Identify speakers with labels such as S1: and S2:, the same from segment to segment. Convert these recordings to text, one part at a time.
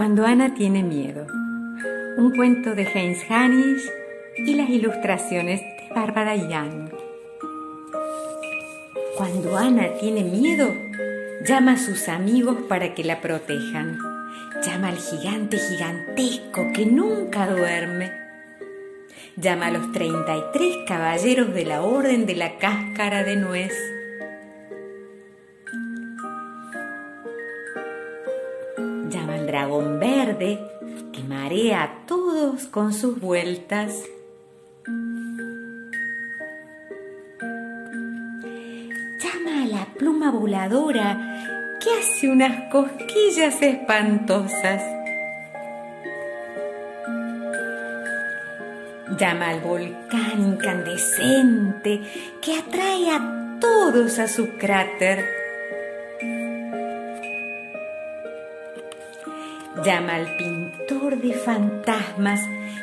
S1: Cuando Ana tiene miedo. Un cuento de Heinz Hannisch y las ilustraciones de Bárbara Young. Cuando Ana tiene miedo, llama a sus amigos para que la protejan. Llama al gigante gigantesco que nunca duerme. Llama a los 33 caballeros de la Orden de la Cáscara de Nuez llama al dragón verde que marea a todos con sus vueltas. Llama a la pluma voladora que hace unas cosquillas espantosas. Llama al volcán incandescente que atrae a todos a su cráter. Llama al pintor de fantasmas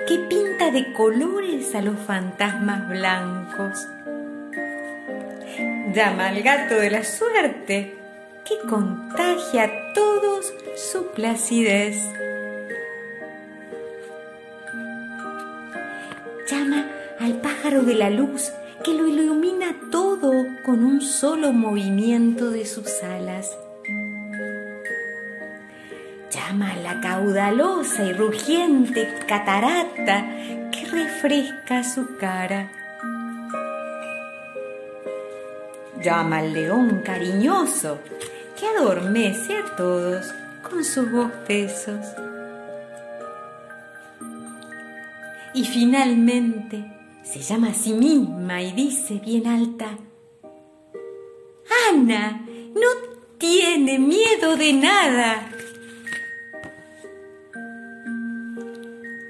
S1: que pinta de colores a los fantasmas blancos. Llama al gato de la suerte que contagia a todos su placidez. Llama al pájaro de la luz que lo ilumina todo con un solo movimiento de sus alas llama la caudalosa y rugiente catarata que refresca su cara. Llama al león cariñoso que adormece a todos con sus bostezos. Y finalmente se llama a sí misma y dice bien alta, Ana no tiene miedo de nada.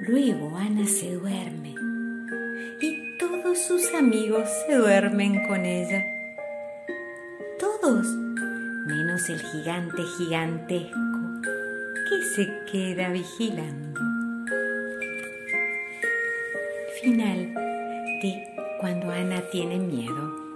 S1: Luego Ana se duerme y todos sus amigos se duermen con ella. Todos, menos el gigante gigantesco que se queda vigilando. Final de Cuando Ana tiene miedo.